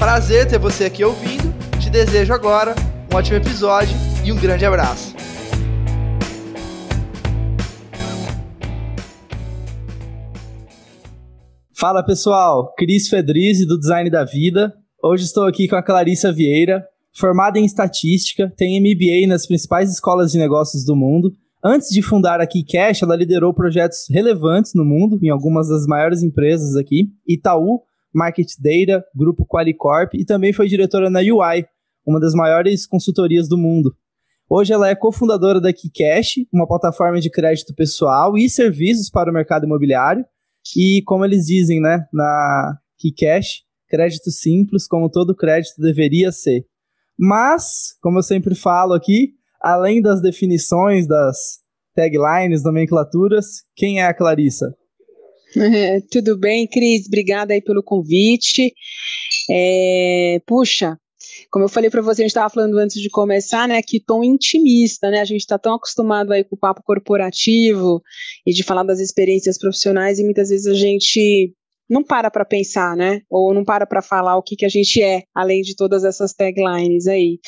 Prazer ter você aqui ouvindo. Te desejo agora um ótimo episódio e um grande abraço. Fala pessoal, Cris Fedrizzi do Design da Vida. Hoje estou aqui com a Clarissa Vieira, formada em estatística, tem MBA nas principais escolas de negócios do mundo. Antes de fundar a KeyCash, ela liderou projetos relevantes no mundo, em algumas das maiores empresas aqui, Itaú, Market Data, Grupo Qualicorp e também foi diretora na UI, uma das maiores consultorias do mundo. Hoje ela é cofundadora da KeyCash, uma plataforma de crédito pessoal e serviços para o mercado imobiliário. E como eles dizem, né, na KeyCash, crédito simples, como todo crédito deveria ser. Mas, como eu sempre falo aqui, além das definições, das taglines, nomenclaturas, quem é a Clarissa? tudo bem, Cris? Obrigada aí pelo convite. É, puxa, como eu falei para você, a gente estava falando antes de começar, né, que tom intimista, né, a gente está tão acostumado aí com o papo corporativo e de falar das experiências profissionais e muitas vezes a gente não para para pensar, né, ou não para para falar o que, que a gente é, além de todas essas taglines aí.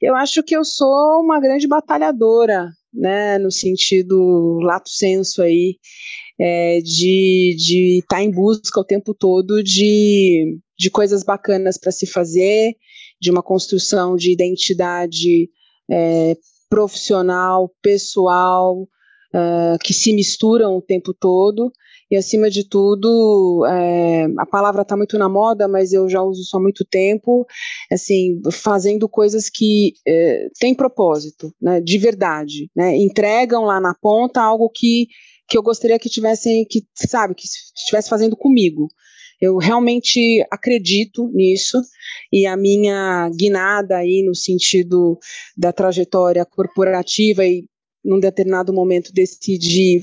Eu acho que eu sou uma grande batalhadora, né, no sentido lato senso aí, é, de estar tá em busca o tempo todo de, de coisas bacanas para se fazer, de uma construção de identidade é, profissional, pessoal, uh, que se misturam o tempo todo. E acima de tudo, é, a palavra está muito na moda, mas eu já uso só há muito tempo, assim, fazendo coisas que é, têm propósito, né, de verdade, né, entregam lá na ponta algo que que eu gostaria que tivessem, que sabe, que estivesse fazendo comigo. Eu realmente acredito nisso e a minha guinada aí no sentido da trajetória corporativa e num determinado momento decidi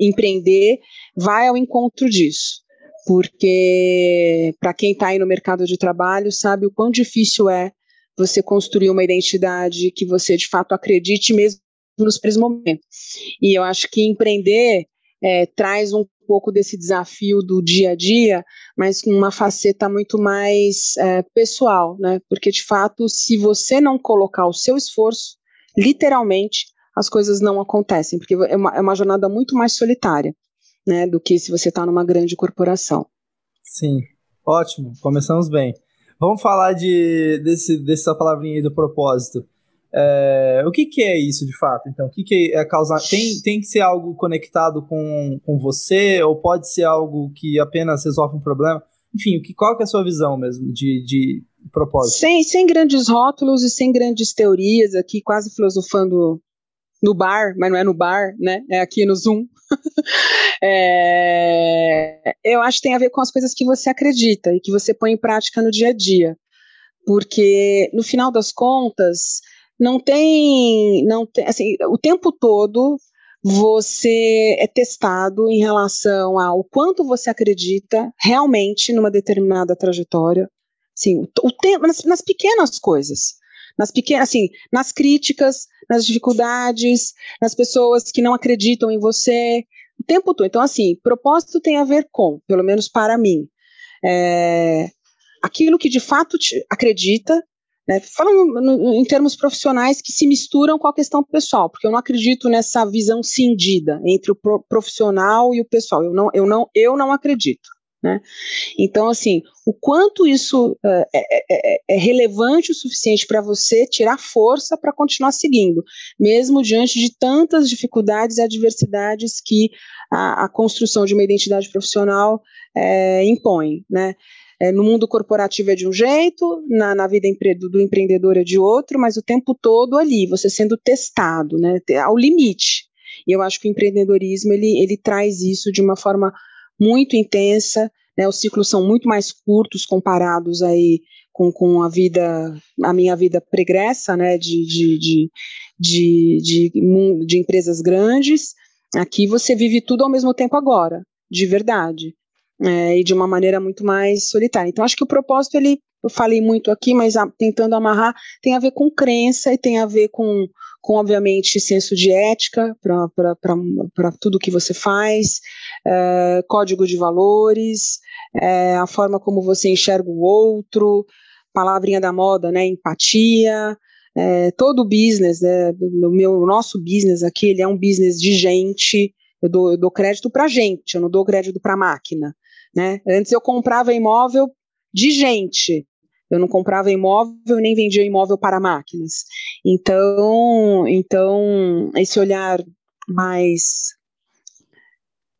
empreender vai ao encontro disso. Porque para quem está aí no mercado de trabalho sabe o quão difícil é você construir uma identidade que você de fato acredite mesmo nos primeiros momentos. E eu acho que empreender é, traz um pouco desse desafio do dia a dia, mas com uma faceta muito mais é, pessoal, né? Porque de fato, se você não colocar o seu esforço, literalmente as coisas não acontecem, porque é uma, é uma jornada muito mais solitária, né? Do que se você está numa grande corporação. Sim, ótimo, começamos bem. Vamos falar de, desse, dessa palavrinha aí do propósito. É, o que, que é isso de fato? Então, o que, que é causar? Tem, tem que ser algo conectado com, com você, ou pode ser algo que apenas resolve um problema? Enfim, o que, qual que é a sua visão mesmo de, de propósito? Sem, sem grandes rótulos e sem grandes teorias, aqui quase filosofando no bar, mas não é no bar, né? É aqui no Zoom. é, eu acho que tem a ver com as coisas que você acredita e que você põe em prática no dia a dia. Porque, no final das contas, não tem, não tem, assim, o tempo todo você é testado em relação ao quanto você acredita realmente numa determinada trajetória, assim, o, o tempo, nas, nas pequenas coisas, nas pequenas, assim, nas críticas, nas dificuldades, nas pessoas que não acreditam em você, o tempo todo. Então, assim, propósito tem a ver com, pelo menos para mim, é, aquilo que de fato acredita né? Falando no, em termos profissionais que se misturam com a questão pessoal, porque eu não acredito nessa visão cindida entre o pro, profissional e o pessoal. Eu não, eu não, eu não acredito. Né? Então, assim, o quanto isso uh, é, é, é, relevante o suficiente para você tirar força para continuar seguindo, mesmo diante de tantas dificuldades e adversidades que a, a construção de uma identidade profissional é, impõe, né? É, no mundo corporativo é de um jeito, na, na vida empre do empreendedor é de outro, mas o tempo todo ali, você sendo testado, né, ao limite. E eu acho que o empreendedorismo ele, ele traz isso de uma forma muito intensa, né, os ciclos são muito mais curtos comparados aí com, com a vida, a minha vida pregressa, né, de, de, de, de, de, empresas grandes, aqui você vive tudo ao mesmo tempo agora, de verdade, é, e de uma maneira muito mais solitária. Então, acho que o propósito, ele, eu falei muito aqui, mas a, tentando amarrar, tem a ver com crença e tem a ver com, com obviamente, senso de ética para tudo que você faz, é, código de valores, é, a forma como você enxerga o outro, palavrinha da moda, né, empatia, é, todo o business, né, o meu, nosso business aqui, ele é um business de gente, eu dou, eu dou crédito para gente, eu não dou crédito para máquina, né, antes eu comprava imóvel de gente, eu não comprava imóvel nem vendia imóvel para máquinas, então, então esse olhar mais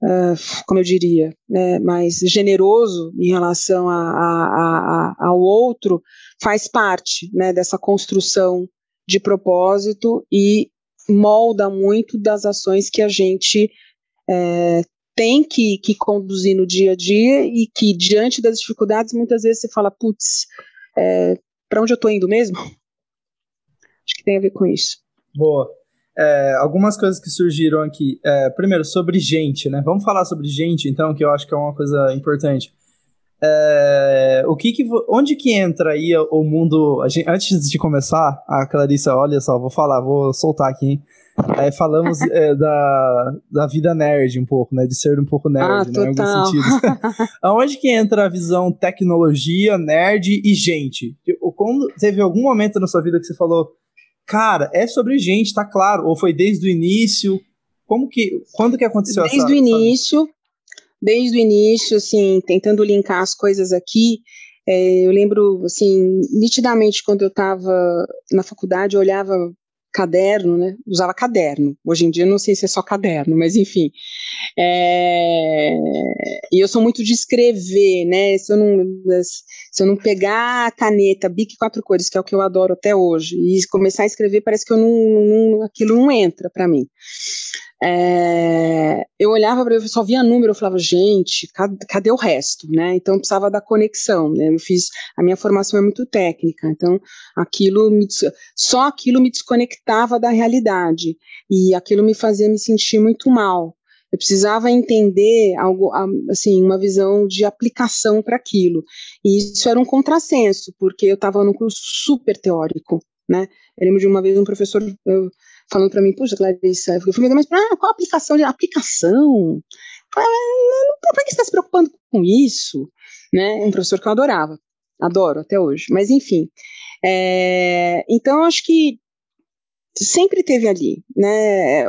Uh, como eu diria, né, mais generoso em relação a, a, a, ao outro, faz parte né, dessa construção de propósito e molda muito das ações que a gente é, tem que, que conduzir no dia a dia e que, diante das dificuldades, muitas vezes você fala, putz, é, para onde eu estou indo mesmo? Acho que tem a ver com isso. Boa. É, algumas coisas que surgiram aqui. É, primeiro, sobre gente, né? Vamos falar sobre gente, então, que eu acho que é uma coisa importante. É, o que que, onde que entra aí o mundo? Gente, antes de começar, a Clarissa, olha só, vou falar, vou soltar aqui, hein? É, falamos é, da, da vida nerd um pouco, né? De ser um pouco nerd, ah, né? Em alguns sentidos. Aonde que entra a visão tecnologia, nerd e gente? Quando teve algum momento na sua vida que você falou, Cara, é sobre gente, tá claro. Ou foi desde o início? Como que. Quando que aconteceu Desde essa, o início. Desde o início, assim, tentando linkar as coisas aqui. É, eu lembro, assim, nitidamente quando eu estava na faculdade, eu olhava caderno, né? Usava caderno. Hoje em dia não sei se é só caderno, mas enfim. É... E eu sou muito de escrever, né? Se eu não, se eu não pegar a caneta Bic quatro cores, que é o que eu adoro até hoje, e começar a escrever, parece que eu não, não aquilo não entra para mim. É, eu olhava para eu só via número, eu falava, gente, cadê, cadê, o resto, né? Então precisava da conexão, né? Eu fiz, a minha formação é muito técnica, então aquilo me, só aquilo me desconectava da realidade e aquilo me fazia me sentir muito mal. Eu precisava entender algo, assim, uma visão de aplicação para aquilo. E isso era um contrassenso, porque eu estava num curso super teórico, né? Eu lembro de uma vez um professor eu, falando para mim, puxa, Clarissa, eu falei, mas ah, qual a aplicação? De aplicação? Ah, por que você está se preocupando com isso? Né? Um professor que eu adorava, adoro até hoje, mas enfim. É, então, acho que sempre teve ali, né?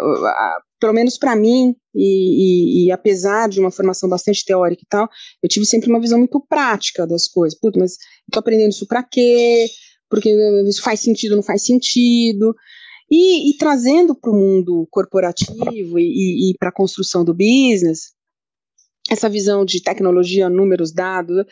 Pelo menos para mim, e, e, e, apesar de uma formação bastante teórica e tal, eu tive sempre uma visão muito prática das coisas. Putz, mas estou aprendendo isso para quê? Porque isso faz sentido, não faz sentido. E, e trazendo para o mundo corporativo e, e para a construção do business, essa visão de tecnologia, números, dados,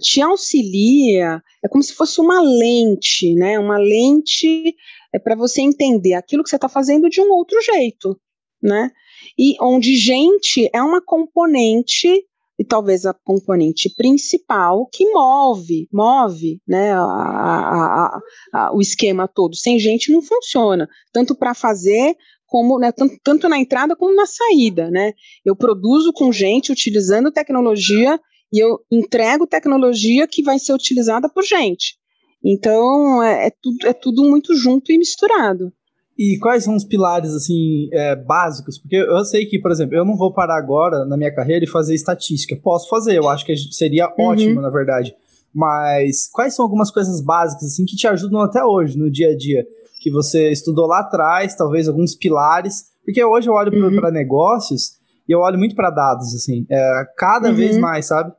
te auxilia, é como se fosse uma lente, né? Uma lente é para você entender aquilo que você está fazendo de um outro jeito, né? E onde gente é uma componente e talvez a componente principal que move, move, né, a, a, a, o esquema todo. Sem gente não funciona, tanto para fazer como né, tanto, tanto na entrada como na saída, né? Eu produzo com gente utilizando tecnologia e eu entrego tecnologia que vai ser utilizada por gente. Então é, é tudo, é tudo muito junto e misturado. E quais são os pilares, assim, é, básicos? Porque eu sei que, por exemplo, eu não vou parar agora na minha carreira e fazer estatística. Posso fazer, eu acho que seria uhum. ótimo, na verdade. Mas quais são algumas coisas básicas, assim, que te ajudam até hoje, no dia a dia? Que você estudou lá atrás, talvez alguns pilares. Porque hoje eu olho uhum. para negócios e eu olho muito para dados, assim, é, cada uhum. vez mais, sabe?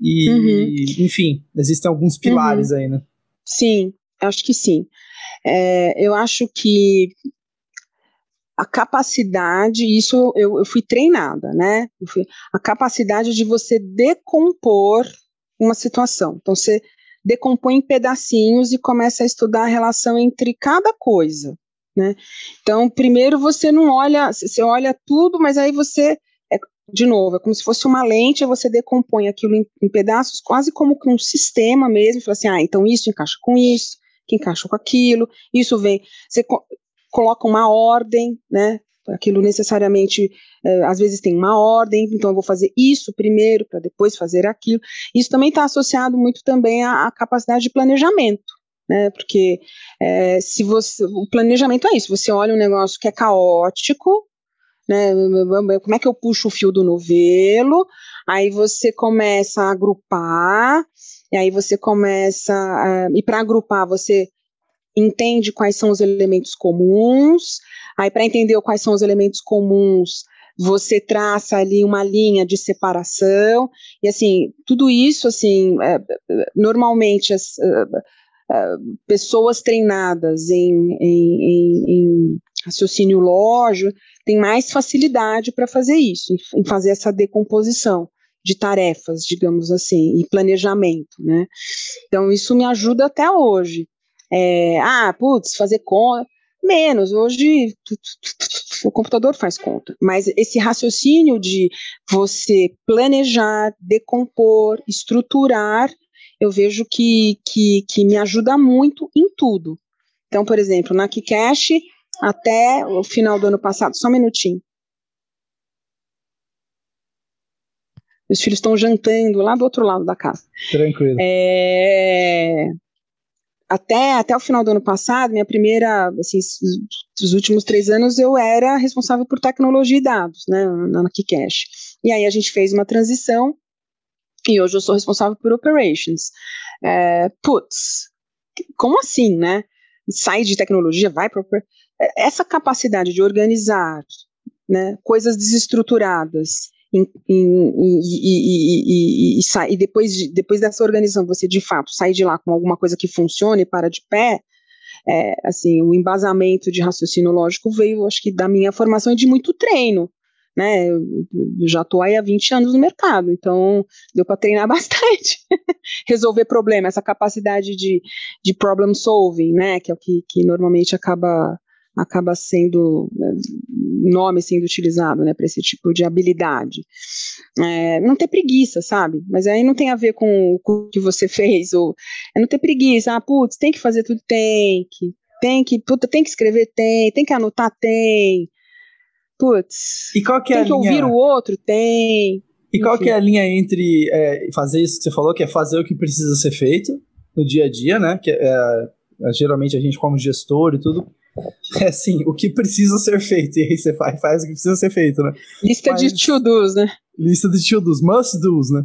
E, uhum. enfim, existem alguns pilares uhum. aí, né? Sim, acho que sim. É, eu acho que a capacidade, isso eu, eu fui treinada, né? Fui, a capacidade de você decompor uma situação. Então, você decompõe em pedacinhos e começa a estudar a relação entre cada coisa, né? Então, primeiro você não olha, você olha tudo, mas aí você é, de novo, é como se fosse uma lente, você decompõe aquilo em, em pedaços, quase como que um sistema mesmo, fala assim, ah, então isso encaixa com isso, que encaixa com aquilo, isso vem, você co coloca uma ordem, né, aquilo necessariamente, é, às vezes tem uma ordem, então eu vou fazer isso primeiro, para depois fazer aquilo, isso também está associado muito também à, à capacidade de planejamento, né, porque é, se você, o planejamento é isso, você olha um negócio que é caótico, né? Como é que eu puxo o fio do novelo? Aí você começa a agrupar, e aí você começa. A, e para agrupar, você entende quais são os elementos comuns. Aí, para entender quais são os elementos comuns, você traça ali uma linha de separação. E assim, tudo isso, assim, é, normalmente as. Uh, pessoas treinadas em, em, em, em raciocínio lógico tem mais facilidade para fazer isso, em, fazer essa decomposição de tarefas, digamos assim, e planejamento, né? Então isso me ajuda até hoje. É, ah, putz, fazer conta menos. Hoje o computador faz conta, mas esse raciocínio de você planejar, decompor, estruturar, eu vejo que, que, que me ajuda muito em tudo. Então, por exemplo, na Kikash, até o final do ano passado. Só um minutinho. Meus filhos estão jantando lá do outro lado da casa. Tranquilo. É, até, até o final do ano passado, minha primeira, assim, os últimos três anos eu era responsável por tecnologia e dados, né, na, na Kikash. E aí a gente fez uma transição e hoje eu sou responsável por operations. É, putz, como assim, né? Sai de tecnologia, vai para essa capacidade de organizar né, coisas desestruturadas em, em, em, e, e, e, depois, de, depois dessa organização você de fato sair de lá com alguma coisa que funcione e para de pé, é, assim, o embasamento de raciocínio lógico veio, acho que da minha formação e de muito treino, né, eu, já estou aí há 20 anos no mercado, então deu para treinar bastante, resolver problema, essa capacidade de, de problem solving, né, que é o que, que normalmente acaba acaba sendo nome sendo utilizado, né, para esse tipo de habilidade. É, não ter preguiça, sabe? Mas aí não tem a ver com, o que você fez ou é não ter preguiça. Ah, putz, tem que fazer tudo, tem que, tem que, puta, tem que escrever, tem, tem que anotar, tem. Putz. E qual que é tem que linha... ouvir o outro, tem. E qual que é a linha entre é, fazer isso que você falou, que é fazer o que precisa ser feito no dia a dia, né? Que é, é geralmente a gente como gestor e tudo é assim, o que precisa ser feito. E aí você faz, faz o que precisa ser feito, né? Lista Mas, de to-dos, né? Lista de to-dos, must-dos, né?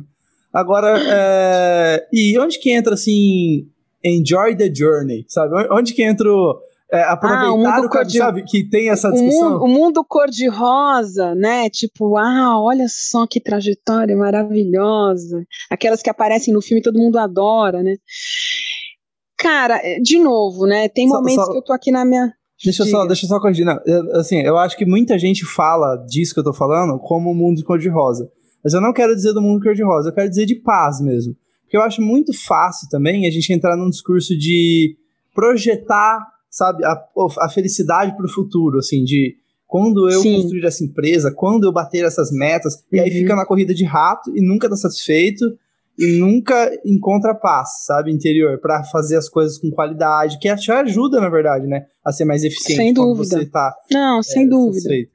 Agora, é, e onde que entra, assim, enjoy the journey, sabe? Onde que entra o, é, aproveitar ah, o, mundo o cor de... sabe? Que tem essa discussão. O mundo, mundo cor-de-rosa, né? Tipo, ah, olha só que trajetória maravilhosa. Aquelas que aparecem no filme todo mundo adora, né? Cara, é, de novo, né? Tem só, momentos só, que eu tô aqui na minha. Deixa eu, só, deixa eu só corrigir. Não, eu, assim, eu acho que muita gente fala disso que eu tô falando como o mundo cor-de-rosa. Mas eu não quero dizer do mundo cor-de-rosa, eu quero dizer de paz mesmo. Porque eu acho muito fácil também a gente entrar num discurso de projetar, sabe, a, a felicidade pro futuro, assim, de quando eu Sim. construir essa empresa, quando eu bater essas metas, uhum. e aí uhum. fica na corrida de rato e nunca tá satisfeito, e nunca encontra paz, sabe, interior, para fazer as coisas com qualidade, que te ajuda, na verdade, né, a ser mais eficiente sem dúvida. você tá. Não, sem é, dúvida. Satisfeito.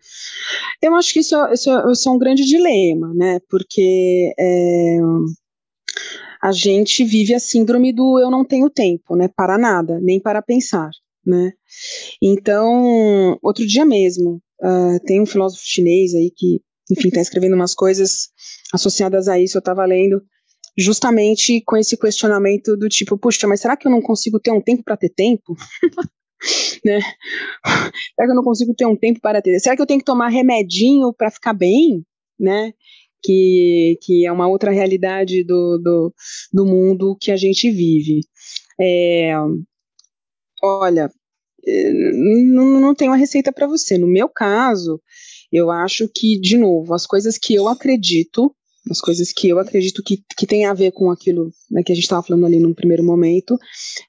Eu acho que isso, isso, isso, é um grande dilema, né, porque é, a gente vive a síndrome do eu não tenho tempo, né, para nada, nem para pensar, né. Então, outro dia mesmo, uh, tem um filósofo chinês aí que, enfim, está escrevendo umas coisas associadas a isso, eu estava lendo, justamente com esse questionamento do tipo, puxa, mas será que eu não consigo ter um tempo para ter tempo? né? Será que eu não consigo ter um tempo para ter? Será que eu tenho que tomar remedinho para ficar bem, né? Que, que é uma outra realidade do, do, do mundo que a gente vive. É, olha, é, não, não tenho uma receita para você. No meu caso, eu acho que, de novo, as coisas que eu acredito as coisas que eu acredito que, que tem a ver com aquilo né, que a gente estava falando ali no primeiro momento,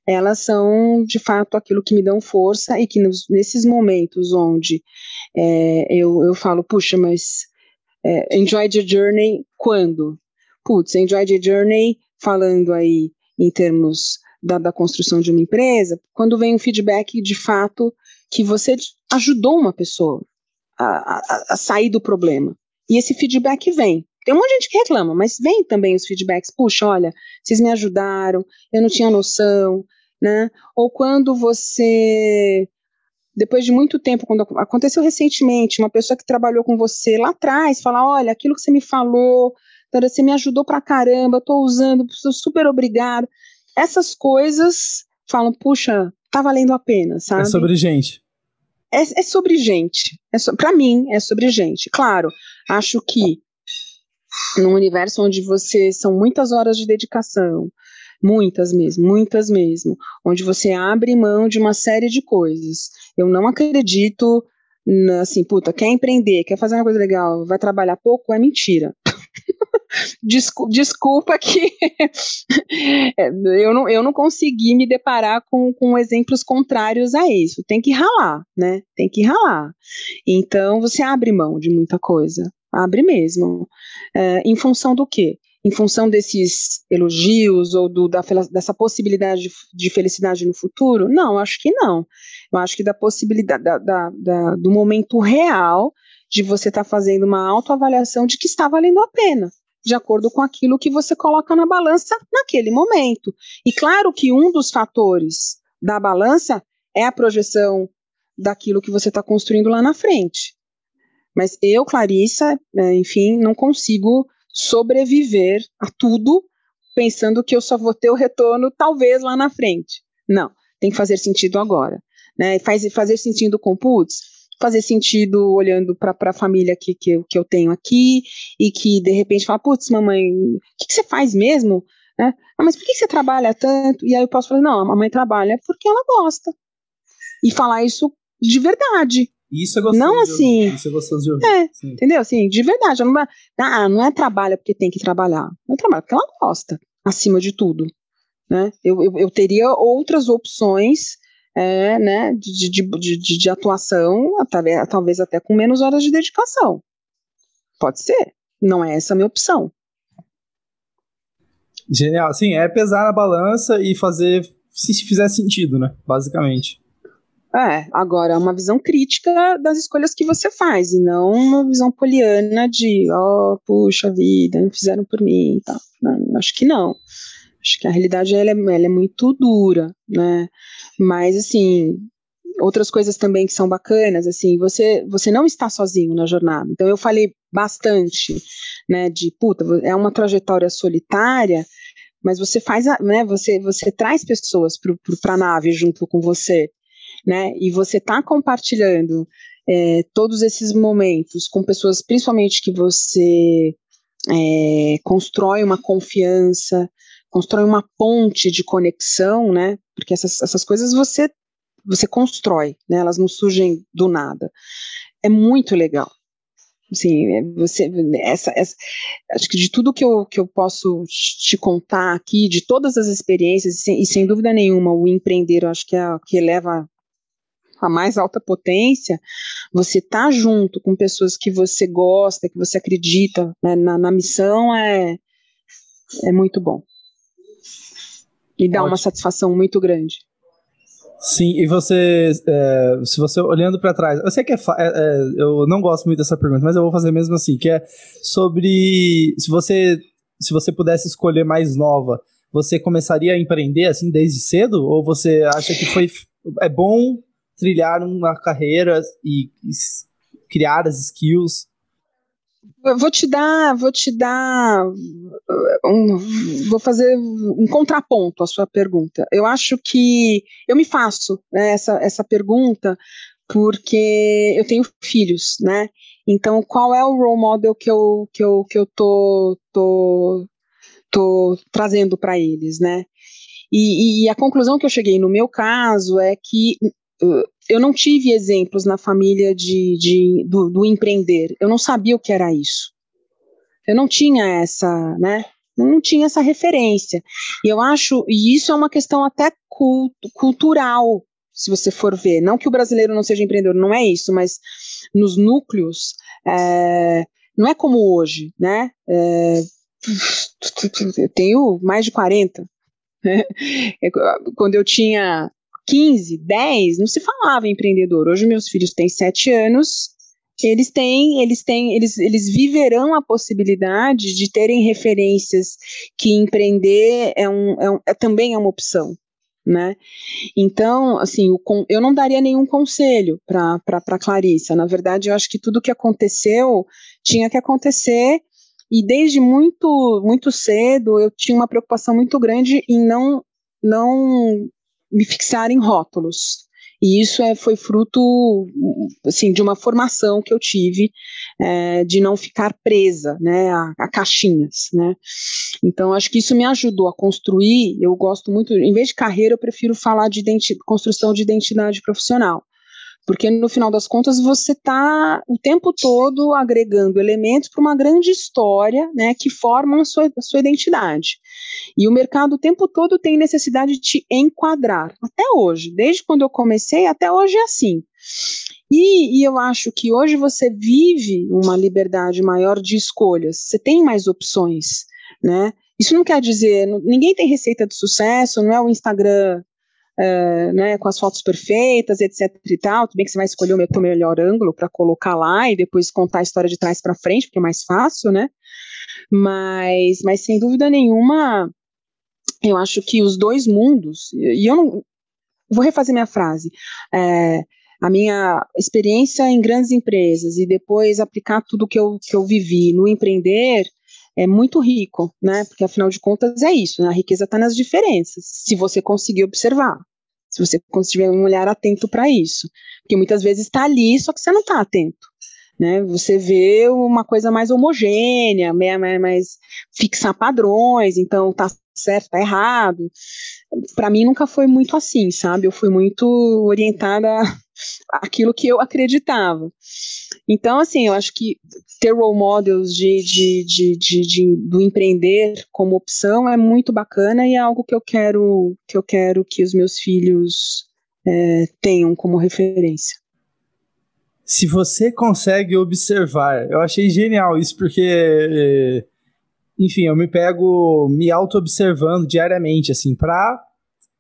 elas são de fato aquilo que me dão força e que nos, nesses momentos onde é, eu, eu falo, puxa, mas é, enjoy the journey quando? Putz, enjoy the journey falando aí em termos da, da construção de uma empresa, quando vem um feedback de fato que você ajudou uma pessoa a, a, a sair do problema. E esse feedback vem. Tem um monte de gente que reclama, mas vem também os feedbacks. Puxa, olha, vocês me ajudaram, eu não tinha noção, né? Ou quando você, depois de muito tempo, quando aconteceu recentemente, uma pessoa que trabalhou com você lá atrás, fala, olha, aquilo que você me falou, você me ajudou pra caramba, tô usando, sou super obrigada. Essas coisas falam, puxa, tá valendo a pena, sabe? É sobre gente. É, é sobre gente. É so, para mim, é sobre gente. Claro, acho que num universo onde você são muitas horas de dedicação, muitas mesmo, muitas mesmo, onde você abre mão de uma série de coisas. Eu não acredito assim, puta, quer empreender, quer fazer uma coisa legal, vai trabalhar pouco, é mentira. Desculpa, que eu, não, eu não consegui me deparar com, com exemplos contrários a isso. Tem que ralar, né? Tem que ralar. Então você abre mão de muita coisa. Abre mesmo. É, em função do quê? Em função desses elogios ou do, da, dessa possibilidade de, de, felicidade no futuro? Não, acho que não. Eu acho que da possibilidade da, da, da do momento real de você estar tá fazendo uma autoavaliação de que está valendo a pena de acordo com aquilo que você coloca na balança naquele momento. E claro que um dos fatores da balança é a projeção daquilo que você está construindo lá na frente. Mas eu, Clarissa, né, enfim, não consigo sobreviver a tudo pensando que eu só vou ter o retorno talvez lá na frente. Não, tem que fazer sentido agora. Né? Faz, fazer sentido com putz, fazer sentido olhando para a família que, que, eu, que eu tenho aqui e que de repente fala, putz, mamãe, o que, que, você faz mesmo? Né? Ah, mas por que, que você trabalha tanto? E aí eu posso falar, não, a mamãe trabalha porque ela gosta. E falar isso de verdade. Isso é gostoso. Não assim. Isso é gostoso de ouvir. É, entendeu? Assim, de verdade. Não é, ah, não é trabalha porque tem que trabalhar. Não é trabalha porque ela gosta, acima de tudo. Né? Eu, eu, eu teria outras opções é, né, de, de, de, de atuação, talvez, talvez até com menos horas de dedicação. Pode ser. Não é essa a minha opção. Genial. Sim, é pesar na balança e fazer se fizer sentido, né? Basicamente. É, agora, é uma visão crítica das escolhas que você faz, e não uma visão poliana de, ó, oh, puxa vida, não fizeram por mim e tal. Não, acho que não. Acho que a realidade ela é, ela é muito dura, né? Mas, assim, outras coisas também que são bacanas, assim, você, você não está sozinho na jornada. Então, eu falei bastante, né, de, puta, é uma trajetória solitária, mas você faz, né, você, você traz pessoas para a nave junto com você, né, e você está compartilhando é, todos esses momentos com pessoas, principalmente que você é, constrói uma confiança, constrói uma ponte de conexão, né? Porque essas, essas coisas você você constrói, né? Elas não surgem do nada. É muito legal. Assim, é, você, essa, essa, acho que de tudo que eu, que eu posso te contar aqui, de todas as experiências, e sem, e sem dúvida nenhuma, o empreender, eu acho que é o que eleva a mais alta potência, você tá junto com pessoas que você gosta, que você acredita né, na, na missão, é, é muito bom e dá Ótimo. uma satisfação muito grande. Sim, e você, é, se você olhando para trás, eu sei que é, é, é, eu não gosto muito dessa pergunta, mas eu vou fazer mesmo assim, que é sobre se você, se você pudesse escolher mais nova, você começaria a empreender assim desde cedo, ou você acha que foi é bom trilhar uma carreira e, e criar as skills vou te dar, vou te dar, um, vou fazer um contraponto à sua pergunta. Eu acho que eu me faço né, essa, essa pergunta porque eu tenho filhos, né? Então, qual é o role model que eu, que eu, que eu tô, tô, tô trazendo para eles, né? E, e, a conclusão que eu cheguei no meu caso é que eu não tive exemplos na família de, de do, do, empreender. Eu não sabia o que era isso. Eu não tinha essa, né? Não tinha essa referência. E eu acho, e isso é uma questão até cult, cultural, se você for ver. Não que o brasileiro não seja empreendedor, não é isso, mas nos núcleos é, não é como hoje, né? É, eu tenho mais de 40. Né? É, quando eu tinha 15, 10, não se falava em empreendedor. Hoje meus filhos têm 7 anos, eles têm, eles têm, eles, eles viverão a possibilidade de terem referências que empreender é, um, é, um, é também é uma opção, né? Então, assim, eu não daria nenhum conselho para Clarissa. Na verdade, eu acho que tudo que aconteceu tinha que acontecer e desde muito muito cedo eu tinha uma preocupação muito grande em não não me fixar em rótulos. E isso é, foi fruto, assim, de uma formação que eu tive é, de não ficar presa, né, a, a, caixinhas, né. Então, acho que isso me ajudou a construir. Eu gosto muito, em vez de carreira, eu prefiro falar de construção de identidade profissional porque no final das contas você está o tempo todo agregando elementos para uma grande história né, que formam a sua, a sua identidade. E o mercado o tempo todo tem necessidade de te enquadrar, até hoje, desde quando eu comecei até hoje é assim. E, e, eu acho que hoje você vive uma liberdade maior de escolhas, você tem mais opções, né? Isso não quer dizer, ninguém tem receita de sucesso, não é o Instagram né, com as fotos perfeitas, etc e tal. Tudo bem que você vai escolher o melhor ângulo para colocar lá e depois contar a história de trás para frente, porque é mais fácil, né? Mas, mas sem dúvida nenhuma, eu acho que os dois mundos, e eu não vou refazer minha frase. É, a minha experiência em grandes empresas e depois aplicar tudo que eu, que eu vivi no empreender é muito rico, né? Porque afinal de contas é isso, né? a riqueza está nas diferenças, se você conseguir observar se você tiver um olhar atento para isso. Porque muitas vezes está ali, só que você não está atento. Né? Você vê uma coisa mais homogênea, mais, fixar padrões, então tá certo, tá errado. Para mim nunca foi muito assim, sabe? Eu fui muito orientada àquilo que eu acreditava. Então, assim, eu acho que ter role models de, de, de, de, de, do empreender como opção é muito bacana e é algo que eu quero que eu quero que os meus filhos é, tenham como referência. Se você consegue observar, eu achei genial isso porque é, enfim, eu me pego me auto-observando diariamente, assim, para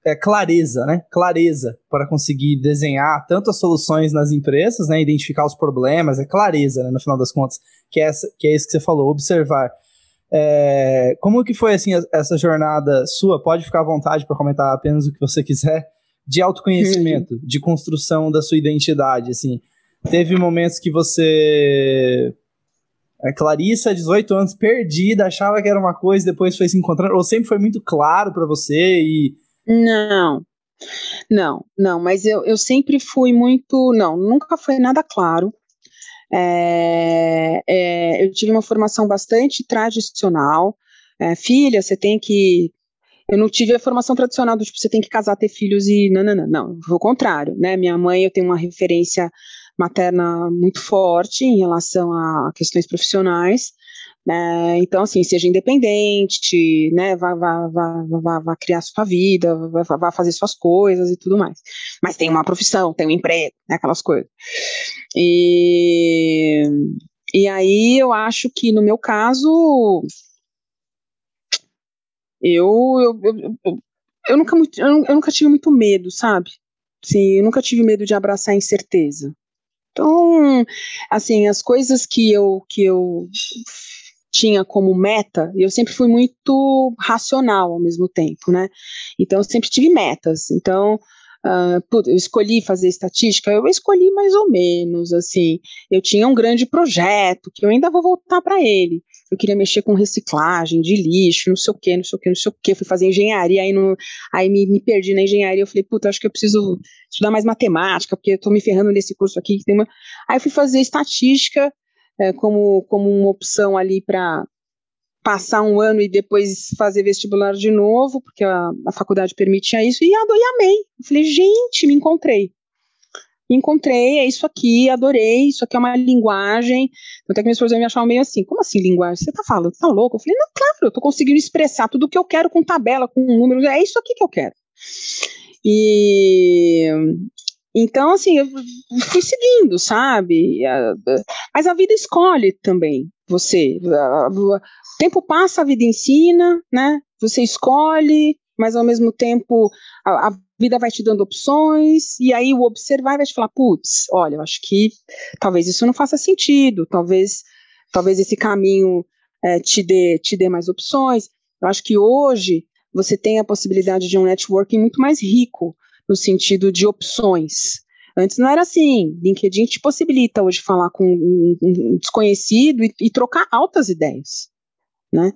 é, clareza, né? Clareza para conseguir desenhar tanto as soluções nas empresas, né? Identificar os problemas, é clareza, né? No final das contas, que é, essa, que é isso que você falou, observar. É, como que foi assim essa jornada sua? Pode ficar à vontade para comentar apenas o que você quiser de autoconhecimento, de construção da sua identidade, assim. Teve momentos que você é, Clarissa, 18 anos, perdida, achava que era uma coisa, depois foi se encontrando, ou sempre foi muito claro para você e não, não, não, mas eu, eu sempre fui muito. Não, nunca foi nada claro. É, é, eu tive uma formação bastante tradicional. É, filha, você tem que. Eu não tive a formação tradicional do tipo, você tem que casar, ter filhos e. Não, não, não, não. Foi o contrário, né? Minha mãe, eu tenho uma referência materna muito forte em relação a questões profissionais. Né? Então, assim, seja independente, né? Vá, vá, vá, vá, vá criar sua vida, vá, vá fazer suas coisas e tudo mais. Mas tem uma profissão, tem um emprego, né? aquelas coisas. E, e aí eu acho que no meu caso eu, eu, eu, eu, nunca, eu, eu nunca tive muito medo, sabe? Sim, eu nunca tive medo de abraçar a incerteza. Então, assim, as coisas que eu que eu tinha como meta, eu sempre fui muito racional ao mesmo tempo, né? Então, eu sempre tive metas. Então, uh, eu escolhi fazer estatística, eu escolhi mais ou menos, assim. Eu tinha um grande projeto, que eu ainda vou voltar para ele. Eu queria mexer com reciclagem de lixo, não sei o que, não sei o que, não sei o que. Fui fazer engenharia, aí, no, aí me, me perdi na engenharia. Eu falei, puta, acho que eu preciso estudar mais matemática, porque eu tô me ferrando nesse curso aqui. Que tem uma... Aí fui fazer estatística, é, como, como uma opção ali para passar um ano e depois fazer vestibular de novo, porque a, a faculdade permitia isso, e, adorei, amei. Eu falei, gente, me encontrei. Me encontrei, é isso aqui, adorei, isso aqui é uma linguagem. Até que minhas pessoas me achavam meio assim, como assim linguagem? Você tá falando, tá louco? Eu falei, não, claro, eu tô conseguindo expressar tudo o que eu quero com tabela, com números, é isso aqui que eu quero. E, Então, assim, eu fui seguindo, sabe? Mas a vida escolhe também você. O tempo passa, a vida ensina, né? Você escolhe, mas ao mesmo tempo a, a vida vai te dando opções, e aí o observar vai te falar, putz, olha, eu acho que talvez isso não faça sentido, talvez, talvez esse caminho é, te, dê, te dê mais opções. Eu acho que hoje você tem a possibilidade de um networking muito mais rico, no sentido de opções. Antes não era assim. LinkedIn te possibilita hoje falar com um, desconhecido e, e, trocar altas ideias, né?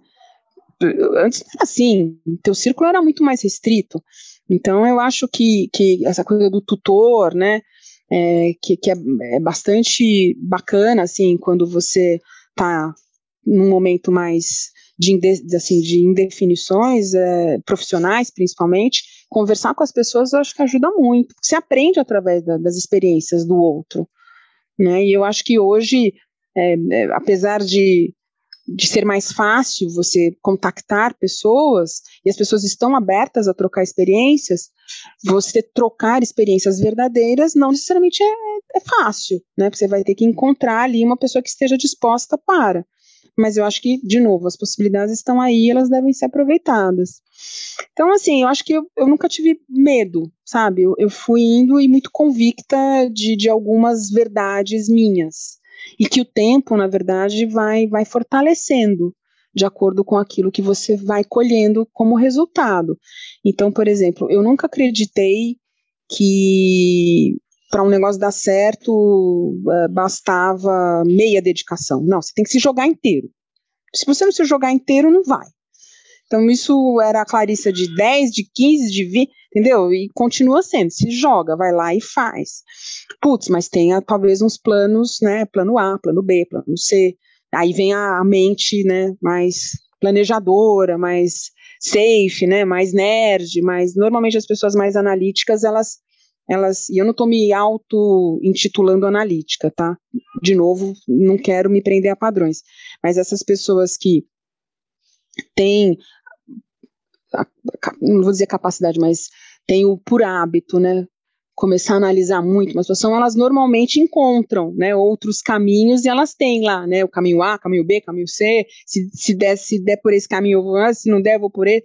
Antes não era assim. Teu círculo era muito mais restrito. Então eu acho que, que essa coisa do tutor, né? É, que, que é, é bastante bacana, assim, quando você está num momento mais de, assim, de indefinições é, profissionais, principalmente, conversar com as pessoas eu acho que ajuda muito. Você aprende através da, das experiências do outro. Né? E eu acho que hoje, é, é, apesar de, de ser mais fácil você contactar pessoas, e as pessoas estão abertas a trocar experiências, você trocar experiências verdadeiras não necessariamente é, é fácil, né? Você vai ter que encontrar ali uma pessoa que esteja disposta para mas eu acho que, de novo, as possibilidades estão aí, elas devem ser aproveitadas. Então, assim, eu acho que eu, eu nunca tive medo, sabe? Eu, eu fui indo e muito convicta de, de algumas verdades minhas. E que o tempo, na verdade, vai, vai fortalecendo de acordo com aquilo que você vai colhendo como resultado. Então, por exemplo, eu nunca acreditei que para um negócio dar certo uh, bastava meia dedicação. Não, você tem que se jogar inteiro. Se você não se jogar inteiro, não vai. Então, isso era a Clarissa de 10, de 15, de 20, entendeu? E continua sendo. Se joga, vai lá e faz. Putz, mas tenha talvez uns planos, né? Plano A, plano B, plano C. Aí vem a mente, né? Mais planejadora, mais safe, né? Mais nerd, mas normalmente as pessoas mais analíticas, elas elas, e eu não estou me auto-intitulando analítica, tá? De novo, não quero me prender a padrões, mas essas pessoas que têm, não vou dizer capacidade, mas têm o por hábito, né? Começar a analisar muito uma situação, elas normalmente encontram, né, outros caminhos e elas têm lá, né, o caminho A, caminho B, caminho C, se, se, der, se der por esse caminho eu vou, se não der eu vou por ele,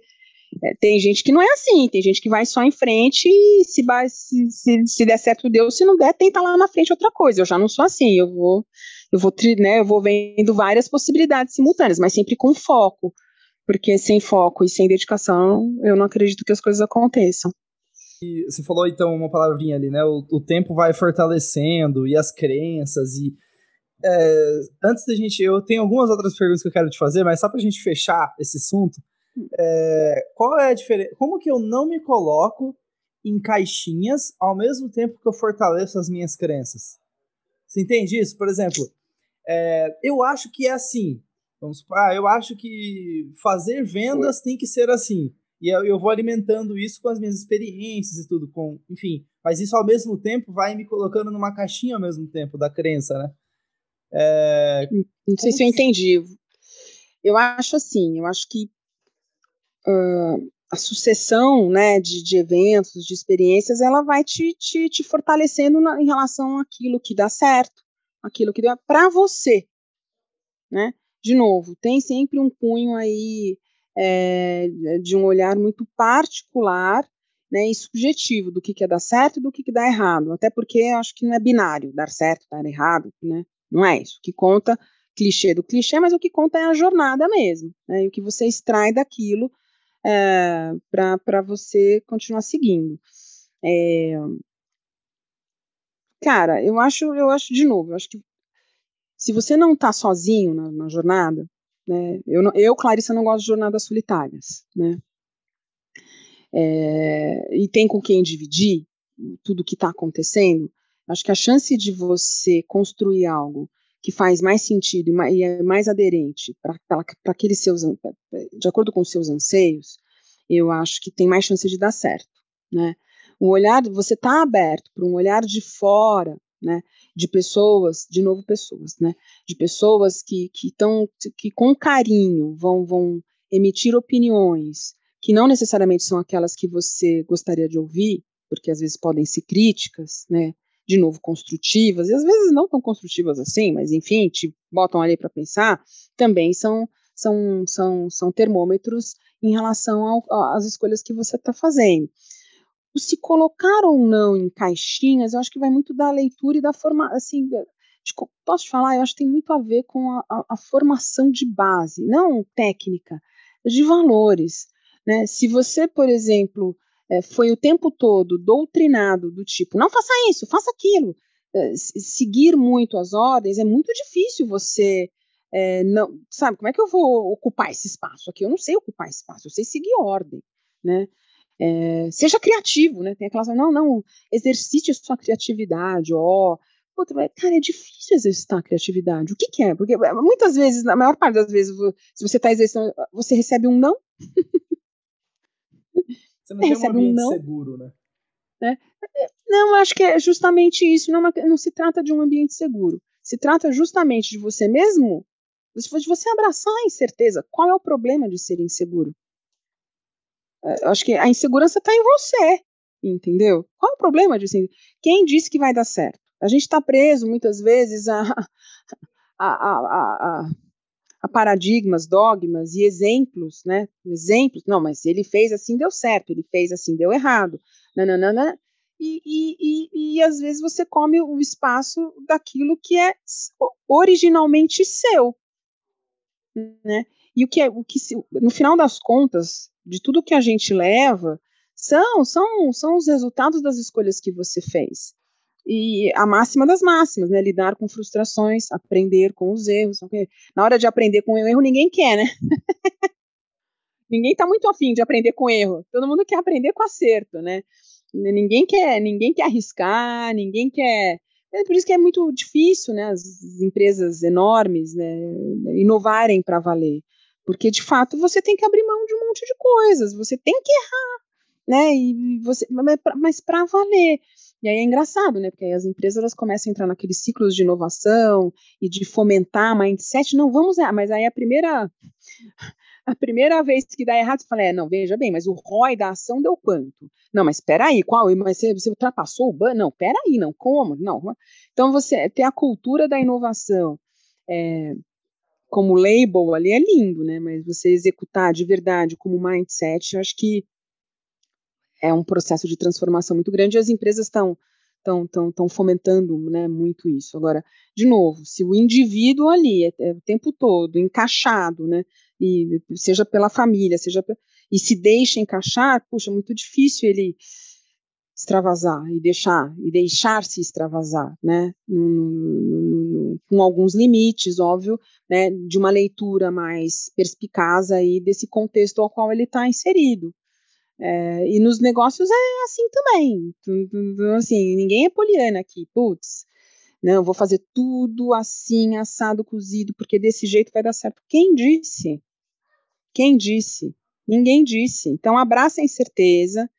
é, tem gente que não é assim, tem gente que vai só em frente e se, se, se, se der certo deu, se não der, tenta lá na frente outra coisa. Eu já não sou assim, eu vou, eu vou, né, eu vou vendo várias possibilidades simultâneas, mas sempre com foco, porque sem foco e sem dedicação, eu não acredito que as coisas aconteçam. E você falou então uma palavrinha ali, né? O, o tempo vai fortalecendo e as crenças e é, antes da gente, eu tenho algumas outras perguntas que eu quero te fazer, mas só para a gente fechar esse assunto, é, qual é a diferença? Como que eu não me coloco em caixinhas ao mesmo tempo que eu fortaleço as minhas crenças? Você entende isso? Por exemplo, é, eu acho que é assim. Vamos supor, ah, eu acho que fazer vendas tem que ser assim. E eu, eu, vou alimentando isso com as minhas experiências e tudo, com, enfim. Mas isso ao mesmo tempo vai me colocando numa caixinha ao mesmo tempo da crença, né? É, não sei se eu entendi. Eu acho assim, eu acho que uh, a sucessão né, de, de, eventos, de experiências, ela vai te, te, te fortalecendo na, em relação àquilo que dá certo, aquilo que dá para você, né? De novo, tem sempre um cunho aí é, de um olhar muito particular né, e subjetivo do que, que é dar certo e do que, que dá errado. Até porque eu acho que não é binário, dar certo, dar errado, né? Não é isso. O que conta, clichê do clichê, mas o que conta é a jornada mesmo. Né, e o que você extrai daquilo é, para você continuar seguindo. É, cara, eu acho, eu acho de novo, eu acho que se você não está sozinho na, na, jornada, né, eu, eu, Clarissa, não gosto de jornadas solitárias, né, é, e tem com quem dividir tudo o que está acontecendo, acho que a chance de você construir algo que faz mais sentido e, é mais aderente para aqueles seus, de acordo com os seus anseios, eu acho que tem mais chance de dar certo, né? Um olhar, você está aberto para um olhar de fora, né? De pessoas, de novo pessoas, né? De pessoas que que estão que com carinho vão vão emitir opiniões que não necessariamente são aquelas que você gostaria de ouvir, porque às vezes podem ser críticas, né? De novo, construtivas, e às vezes não tão construtivas assim, mas enfim, te botam ali para pensar, também são, são, são, são termômetros em relação às escolhas que você está fazendo. O se colocar ou não em caixinhas, eu acho que vai muito da leitura e da forma, assim, posso te falar, eu acho que tem muito a ver com a, a, a formação de base, não técnica, de valores. Né? Se você, por exemplo, é, foi o tempo todo doutrinado do tipo, não faça isso, faça aquilo, é, seguir muito as ordens, é muito difícil você é, não, sabe, como é que eu vou ocupar esse espaço aqui? Eu não sei ocupar esse espaço, eu sei seguir ordem, né? É, seja criativo, né? Tem aquela não, não, exercite a sua criatividade, ó, cara, é difícil exercitar a criatividade. O que, que é? Porque eh, muitas vezes, na maior parte das vezes, se você está exercitando, você recebe um não. Você não recebe tem um, um não. seguro, né? É. Não, acho que é justamente isso. Não, é não se trata de um ambiente seguro. Se trata justamente de você mesmo, de você abraçar a incerteza. Qual é o problema de ser inseguro? É, acho que a insegurança está em você, entendeu? Qual é o problema de ser? Quem disse que vai dar certo? A gente está preso muitas vezes a, a, a, a, paradigmas, dogmas e exemplos, né? Exemplos, não, mas ele fez assim, deu certo, ele fez assim, deu errado. Nananana, e, e, e, e às vezes você come o espaço daquilo que é originalmente seu. Né? E o que é o que se, no final das contas, de tudo que a gente leva, são, são, são os resultados das escolhas que você fez e a máxima das máximas, né? Lidar com frustrações, aprender com os erros. Na hora de aprender com o erro, ninguém quer, né? ninguém está muito afim de aprender com erro. Todo mundo quer aprender com acerto, né? Ninguém quer, ninguém quer arriscar, ninguém quer. É por isso que é muito difícil, né? As empresas enormes, né? Inovarem para valer, porque de fato você tem que abrir mão de um monte de coisas. Você tem que errar, né? E você, mas para valer. E aí é engraçado, né? Porque aí as empresas elas começam a entrar naqueles ciclos de inovação e de fomentar mindset. Não, vamos errar. Mas aí a primeira a primeira vez que dá errado, você fala, é, não, veja bem, mas o ROI da ação deu quanto? Não, mas espera aí, qual? Mas você, você ultrapassou o ban? Não, espera aí, não, como? Não. Então, você ter a cultura da inovação é, como label ali é lindo, né? Mas você executar de verdade como mindset, eu acho que é um processo de transformação muito grande e as empresas estão estão tão, tão fomentando né, muito isso. Agora, de novo, se o indivíduo ali é, é, o tempo todo encaixado, né, e seja pela família, seja e se deixa encaixar, puxa, é muito difícil ele extravasar e deixar e deixar se extravasar, né, com alguns limites, óbvio, né, de uma leitura mais perspicaz aí desse contexto ao qual ele está inserido. É, e nos negócios é assim também. Então, assim, ninguém é poliana aqui. Putz, não, vou fazer tudo assim, assado, cozido, porque desse jeito vai dar certo. Quem disse? Quem disse? Ninguém disse. Então, abraça a incerteza,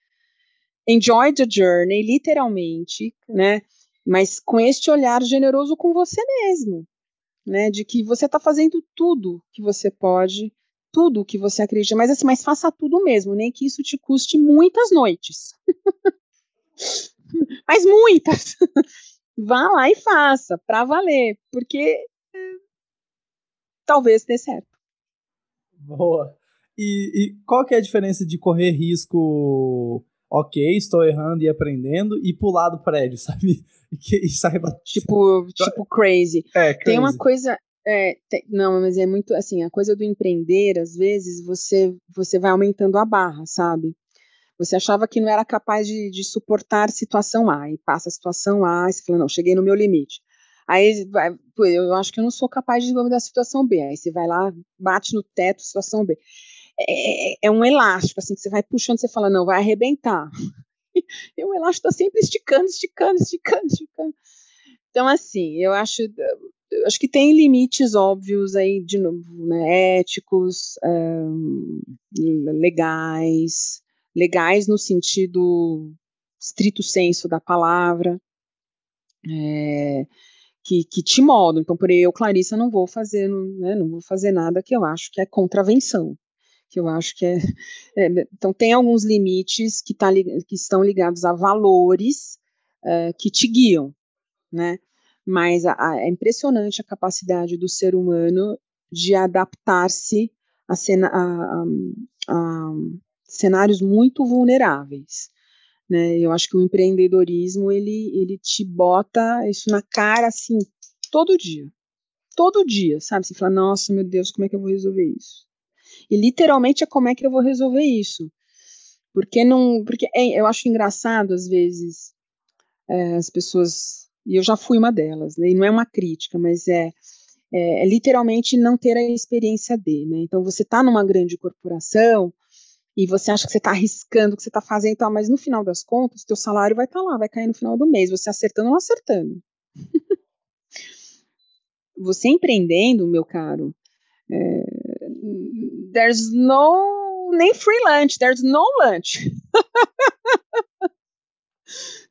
enjoy the journey, literalmente, né? Mas com este olhar generoso com você mesmo, né? De que você está fazendo tudo que você pode tudo o que você acredita, mas assim, mas faça tudo mesmo, nem que isso te custe muitas noites. mas muitas. Vá lá e faça, para valer, porque é, talvez dê certo. Boa. E, e, qual que é a diferença de correr risco, ok, estou errando e aprendendo, e pular do prédio, sabe? E, saiba... Tipo, tipo crazy. É, crazy. Tem uma coisa, é, não, mas é muito assim, a coisa do empreender, às vezes você você vai aumentando a barra, sabe? Você achava que não era capaz de, de suportar situação A, e passa a situação A, e você fala, não, cheguei no meu limite. Aí eu acho que eu não sou capaz de da situação B. Aí você vai lá, bate no teto, situação B. É, é, é um elástico, assim, que você vai puxando, você fala, não, vai arrebentar. E o elástico está sempre esticando, esticando, esticando, esticando. Então, assim, eu acho acho que tem limites óbvios aí, de novo, né, éticos, um, legais, legais no sentido estrito senso da palavra, é, que, que te moldam. Então, por eu, Clarissa, não vou fazer, né, não vou fazer nada que eu acho que é contravenção, que eu acho que é, é então tem alguns limites que, tá, que estão ligados a valores uh, que te guiam, né? Mas a, a, é impressionante a capacidade do ser humano de adaptar-se a, a, a, cenários muito vulneráveis. Né? Eu acho que o empreendedorismo ele, ele te bota isso na cara assim todo dia, todo dia, sabe? Você fala, nossa, meu Deus, como é que eu vou resolver isso? E literalmente é como é que eu vou resolver isso? Porque não, porque é, eu acho engraçado às vezes é, as pessoas e eu já fui uma delas, né? E não é uma crítica, mas é, é, é literalmente não ter a experiência de, né? Então você está numa grande corporação e você acha que você está arriscando que você está fazendo, tal, mas no final das contas, teu salário vai estar tá lá, vai cair no final do mês, você acertando ou não acertando. você empreendendo, meu caro, é, there's no nem free lunch, there's no lunch.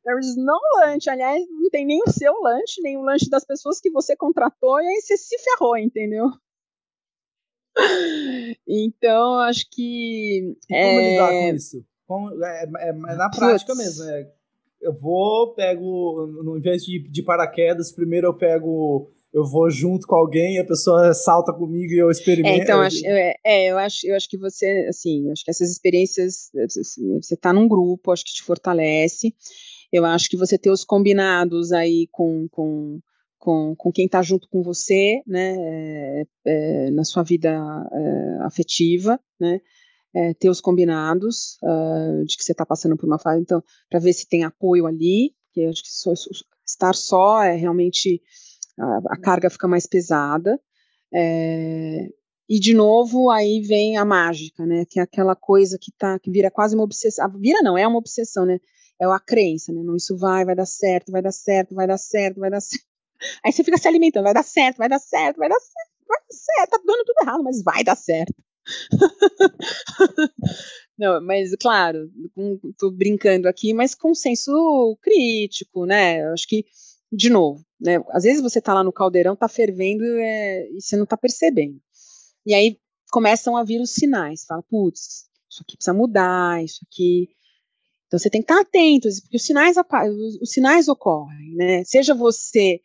there's no lunch. Aliás, não tem nem o seu lanche, nem o lanche das pessoas que você contratou, e aí você se ferrou, entendeu? Então, acho que. Como é... lidar com isso? Como, é, é, é na prática Puts. mesmo. É, eu vou, pego, no invés de, de paraquedas, primeiro eu pego eu vou junto com alguém, a pessoa salta comigo e eu experimento. É, então, acho, é, é, eu, acho, eu acho que você, assim, acho que essas experiências, você está num grupo, acho que te fortalece. Eu acho que você ter os combinados aí com, com, com, com quem está junto com você, né, é, é, na sua vida é, afetiva, né, é, ter os combinados uh, de que você está passando por uma fase, então, para ver se tem apoio ali, porque acho que só, estar só é realmente a, a carga fica mais pesada. É, e de novo aí vem a mágica, né? Que é aquela coisa que tá, que vira quase uma obsessão. Vira não, é uma obsessão, né? É a crença, né? Não, isso vai, vai dar certo, vai dar certo, vai dar certo, vai dar certo. Aí você fica se alimentando, vai dar certo, vai dar certo, vai dar certo, vai dar certo, tá dando tudo errado, mas vai dar certo. Não, mas claro, tô brincando aqui, mas com senso crítico, né? Eu acho que de novo, né? Às vezes você tá lá no caldeirão, tá fervendo é, e você não tá percebendo. E aí começam a vir os sinais, fala, putz, isso aqui precisa mudar, isso aqui. Então você tem que estar atento, porque os sinais, os, sinais ocorrem, né? Seja você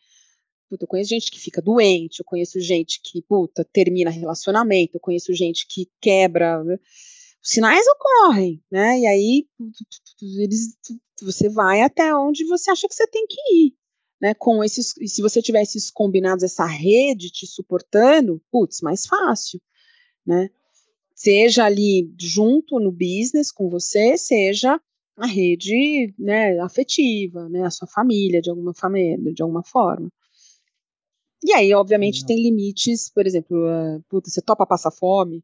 Puta, eu conheço gente que fica doente, eu conheço gente que, puta, termina relacionamento, eu conheço gente que quebra. Né? Os sinais ocorrem, né? E aí eles, você vai até onde você acha que você tem que ir né, com esses, se você tiver esses combinados, essa rede te suportando, putz, mais fácil, né? Seja ali junto no business com você, seja a rede, né, afetiva, né, a sua família de alguma família, de alguma forma. E aí, obviamente, não. tem limites, por exemplo, uh, puta, você topa passar fome?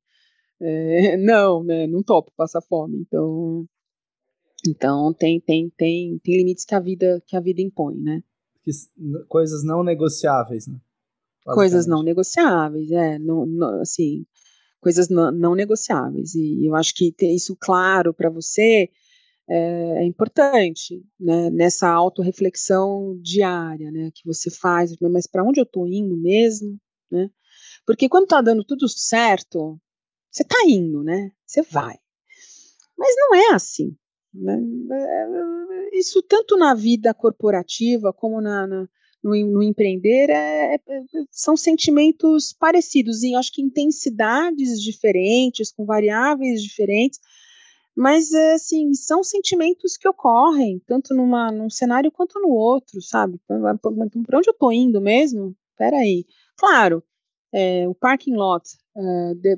É, não, né, não topo passar fome, então, então tem, tem, tem, tem limites que a vida, que a vida impõe, né? que, coisas não negociáveis, né? Coisas não negociáveis, é, não, não, assim, coisas não, não, negociáveis. E eu acho que ter isso claro para você é, é, importante, né, nessa autorreflexão diária, né, que você faz, mas para onde eu estou indo mesmo, né? Porque quando está dando tudo certo, você está indo, né? Você vai. Mas não é assim. Né? É, isso tanto na vida corporativa como na, na no, no, empreender é, é, são sentimentos parecidos e acho que intensidades diferentes, com variáveis diferentes, mas assim são sentimentos que ocorrem tanto numa, num cenário quanto no outro, sabe? Para onde eu estou indo mesmo? Peraí. Claro, é, o parking lot é, de,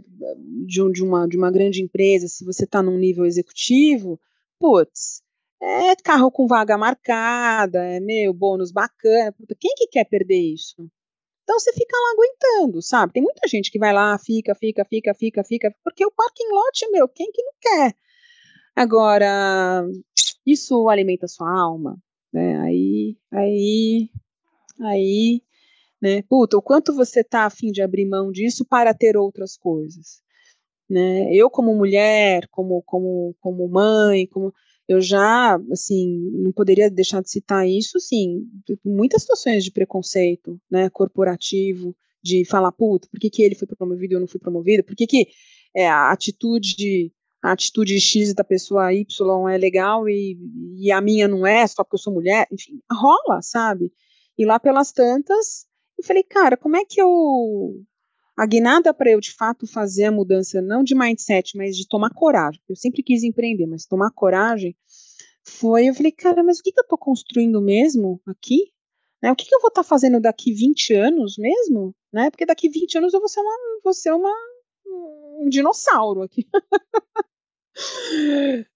de, de, uma, de uma grande empresa, se você está num nível executivo, putz, é carro com vaga marcada, é meu, bônus bacana, puta, quem que quer perder isso? Então você fica lá aguentando, sabe? Tem muita gente que vai lá, fica, fica, fica, fica, fica, porque o parking lot, meu, quem que não quer? Agora, isso alimenta a sua alma, né? Aí, aí, aí, né? Puta, o quanto você tá afim de abrir mão disso para ter outras coisas? né? Eu como mulher, como como como mãe, como eu já, assim, não poderia deixar de citar isso, sim, muitas situações de preconceito, né, corporativo, de falar, puta, por que, que ele foi promovido e eu não fui promovida? Por que, que é, a atitude a atitude X da pessoa Y é legal e, e a minha não é, só porque eu sou mulher, enfim, rola, sabe? E lá pelas tantas, eu falei, cara, como é que eu. A guinada para eu de fato fazer a mudança, não de mindset, mas de tomar coragem. Eu sempre quis empreender, mas tomar coragem foi. Eu falei, cara, mas o que, que eu estou construindo mesmo aqui? Né? O que, que eu vou estar tá fazendo daqui 20 anos mesmo? Né? Porque daqui 20 anos eu vou ser, uma, vou ser uma, um dinossauro aqui.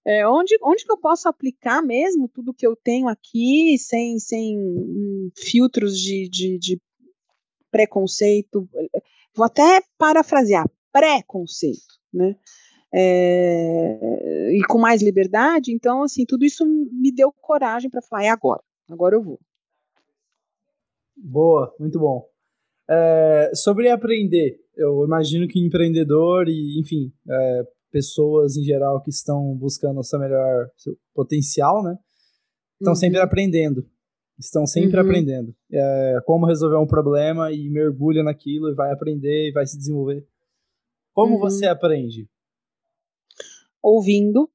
É, onde, onde que eu posso aplicar mesmo tudo que eu tenho aqui, sem, sem hum, filtros de, de, de preconceito? Vou até parafrasear, preconceito, né? É, e com mais liberdade, então, assim, tudo isso me deu coragem para falar, é agora, agora eu vou. Boa, muito bom. É, sobre aprender, eu imagino que empreendedor e, enfim, é, pessoas em geral que estão buscando o seu melhor seu potencial, né? Estão uhum. sempre aprendendo. Estão sempre uhum. aprendendo. É, como resolver um problema e mergulha naquilo e vai aprender e vai se desenvolver. Como uhum. você aprende? Ouvindo.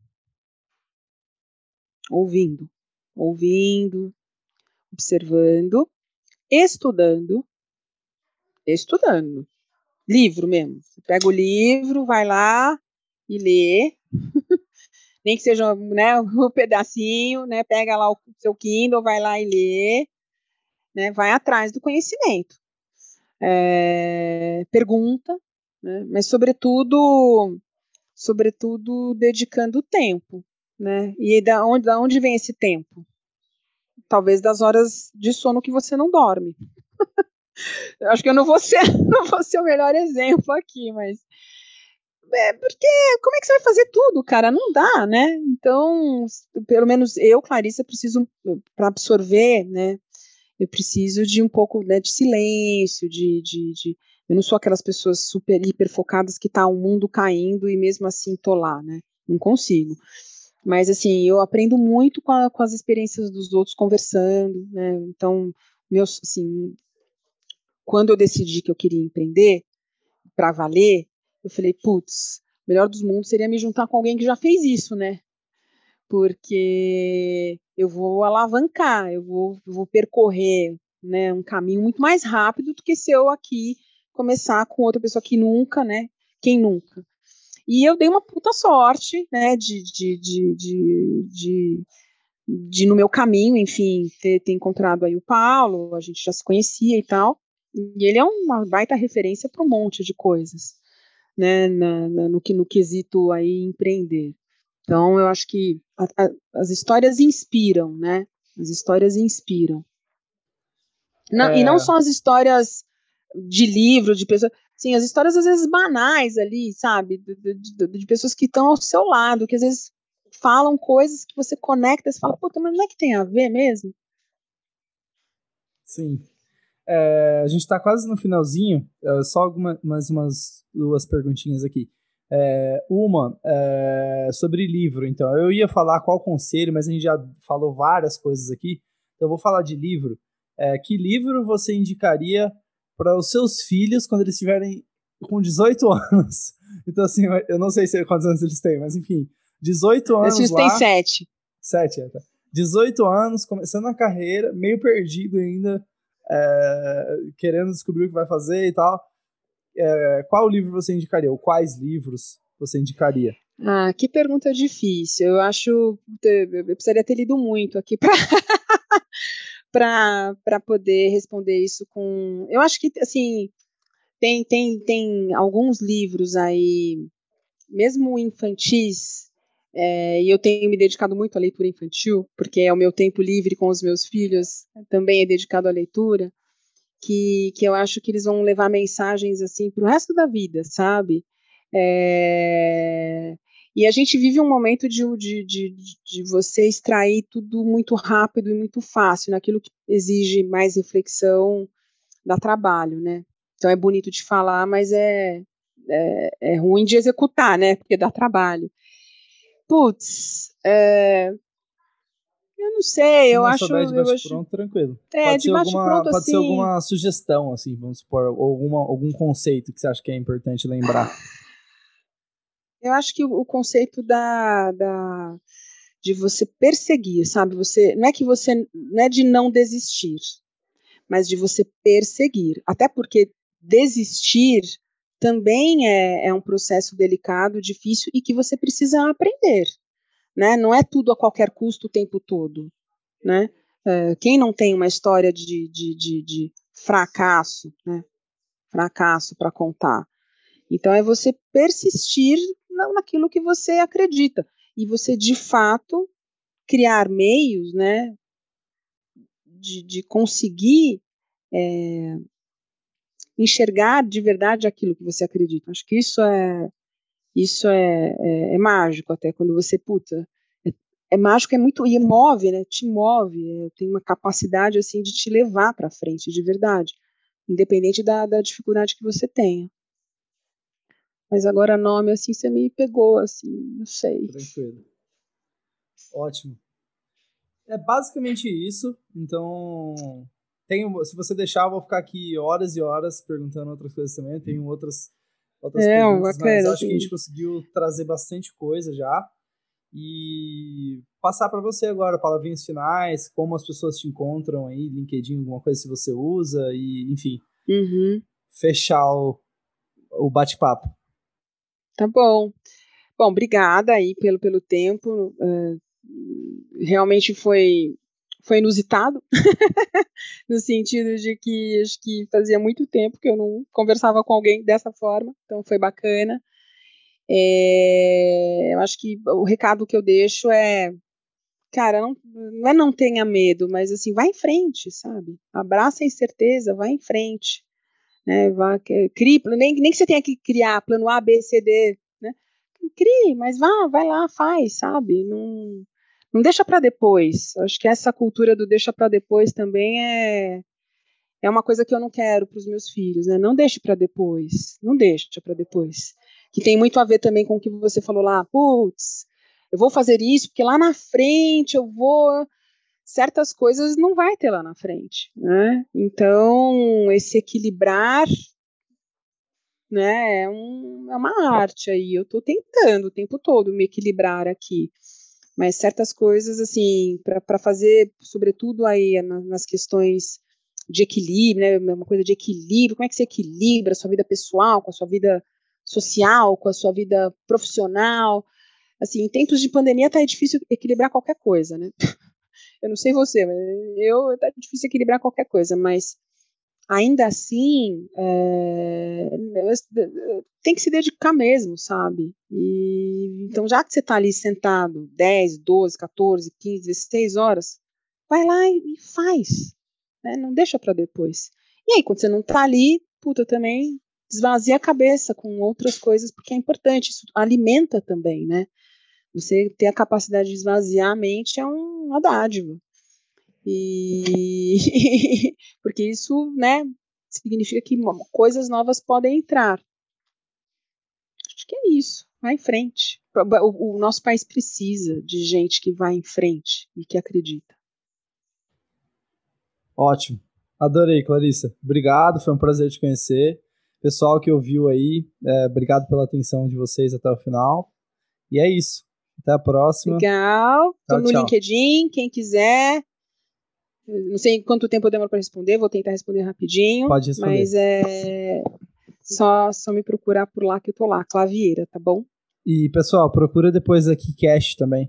Ouvindo. Ouvindo. Observando. Estudando. Estudando. Livro mesmo. Você pega o livro, vai lá, e lê, nem que seja né, um pedacinho, né, pega lá o seu Kindle, vai lá e lê, né, vai atrás do conhecimento. É, pergunta, né, mas sobretudo, sobretudo dedicando tempo, né, e da onde, da onde vem esse tempo? Talvez das horas de sono que você não dorme. Acho que eu não vou ser, não vou ser o melhor exemplo aqui, mas é, porque como é que você vai fazer tudo, cara? Não dá, né? Então, pelo menos eu, Clarissa, preciso, para absorver, né? Eu preciso de um pouco né, de silêncio, de, de, de, Eu não sou aquelas pessoas super, hiper focadas que tá o mundo caindo e mesmo assim tô lá, né? Não consigo. Mas, assim, eu aprendo muito com, a, com as experiências dos outros conversando, né? Então, meus, assim, quando eu decidi que eu queria empreender, para valer, eu falei, putz, melhor dos mundos seria me juntar com alguém que já fez isso, né? Porque eu vou alavancar, eu vou, vou percorrer né, um caminho muito mais rápido do que se eu aqui começar com outra pessoa que nunca, né? Quem nunca? E eu dei uma puta sorte, né, de, de, de, de, de no meu caminho, enfim, ter, ter encontrado aí o Paulo, a gente já se conhecia e tal. E ele é uma baita referência para um monte de coisas né, na, na, no, no quesito aí empreender. Então, eu acho que a, a, as histórias inspiram, né? As histórias inspiram. Não, é... E não é. só as histórias de livro, de pessoas. Sim, as histórias às vezes banais ali, sabe? De, de, de, pessoas que estão ao seu lado, que às vezes falam coisas que você conecta e você fala, puta, mas não é que tem a ver mesmo? Sim. É, a gente está quase no finalzinho, é, só algumas mais umas duas perguntinhas aqui. É, uma, é, sobre livro, então. Eu ia falar qual conselho, mas a gente já falou várias coisas aqui. Então eu vou falar de livro. É, que livro você indicaria para os seus filhos quando eles estiverem com 18 anos? Então, assim, eu não sei se, quantos anos eles têm, mas enfim, 18 anos. Filhos têm 7. 7, é, tá. 18 anos, começando a carreira, meio perdido ainda é, querendo descobrir o que vai fazer e tal. É, qual livro você indicaria? Ou quais livros você indicaria? Ah, que pergunta difícil. Eu acho. Eu precisaria ter lido muito aqui para para poder responder isso com. Eu acho que, assim, tem, tem, tem alguns livros aí, mesmo infantis, é, e eu tenho me dedicado muito à leitura infantil, porque é o meu tempo livre com os meus filhos, também é dedicado à leitura, que, que eu acho que eles vão levar mensagens assim para o resto da vida, sabe? É, e a gente vive um momento de, de, de, de você extrair tudo muito rápido e muito fácil, naquilo que exige mais reflexão, dá trabalho, né? Então é bonito de falar, mas é, é, é ruim de executar, né? Porque dá trabalho. Putz, é... eu não sei, Se eu acho. de bate acho... pronto, tranquilo. É, pode de ser alguma, pronto, pode assim... ser alguma sugestão, assim, vamos supor, alguma, algum conceito que você acha que é importante lembrar. eu acho que o, conceito da, da de você perseguir, sabe? Você não é que você não é de não desistir, mas de você perseguir. Até porque desistir também é, é um processo delicado, difícil e que você precisa aprender, né? Não é tudo a qualquer custo o tempo todo, né? É, quem não tem uma história de, de, de, de fracasso, né? Fracasso para contar. Então é você persistir naquilo que você acredita e você de fato criar meios, né, de, de conseguir é, enxergar de verdade aquilo que você acredita. Acho que isso é isso é, é, é mágico até quando você puta é, é, mágico é muito e move, né? Te move, é, tem uma capacidade assim de te levar para frente de verdade, independente da, da dificuldade que você tenha. Mas agora nome assim você me pegou assim, não sei. Tranquilo. Ótimo. É basicamente isso. Então, tenho, se você deixar, eu vou ficar aqui horas e horas perguntando outras coisas também. Eu tenho outras, outras é, perguntas, bacana, mas acho que a gente conseguiu trazer bastante coisa já. E passar para você agora palavrinhas finais, como as pessoas te encontram aí, LinkedIn, alguma coisa se você usa, e enfim. Uhum. Fechar o, o bate-papo. Tá bom. Bom, obrigada aí pelo, pelo tempo. Uh, realmente foi foi inusitado, no sentido de que acho que fazia muito tempo que eu não conversava com alguém dessa forma, então foi bacana. É, eu acho que o recado que eu deixo é, cara, não, não é não tenha medo, mas assim, vai em frente, sabe? Abraça a incerteza, vai em frente. Né, vá, crie, nem, nem que você tenha que criar plano A, B, C, D, né? Crie, mas vá, vai lá, faz, sabe? Não, não deixa para depois. Acho que essa cultura do deixa para depois também é é uma coisa que eu não quero para os meus filhos, né? Não deixe para depois, não deixe para depois. Que tem muito a ver também com o que você falou lá, putz, eu vou fazer isso porque lá na frente eu vou certas coisas não vai ter lá na frente, né? Então, esse equilibrar né, é, um, é uma arte aí. Eu estou tentando o tempo todo me equilibrar aqui mas certas coisas, assim, para fazer, sobretudo aí nas questões de equilíbrio, né, uma coisa de equilíbrio, como é que você equilibra a sua vida pessoal com a sua vida social, com a sua vida profissional, assim, em tempos de pandemia tá difícil equilibrar qualquer coisa, né, eu não sei você, mas eu, tá difícil equilibrar qualquer coisa, mas ainda assim, é, tem que se dedicar mesmo, sabe? E, então, já que você está ali sentado 10, 12, 14, 15, 16 horas, vai lá e, faz. Né? Não deixa para depois. E aí, quando você não está ali, puta, também esvazia a cabeça com outras coisas, porque é importante, isso alimenta também, né? Você ter a capacidade de esvaziar a mente é uma dádiva. E porque isso, né, significa que coisas novas podem entrar. Acho que é isso. Vai em frente. O, o nosso país precisa de gente que vai em frente e que acredita. Ótimo. Adorei, Clarissa. Obrigado, foi um prazer te conhecer. Pessoal que ouviu aí, é, obrigado pela atenção de vocês até o final. E é isso. Até a próxima. Legal. Estou no tchau. LinkedIn, quem quiser. Não sei quanto tempo eu demoro para responder, vou tentar responder rapidinho. Pode responder. Mas é só, só me procurar por lá que eu tô lá, Clavieira, tá bom? E pessoal, procura depois a Keycash também.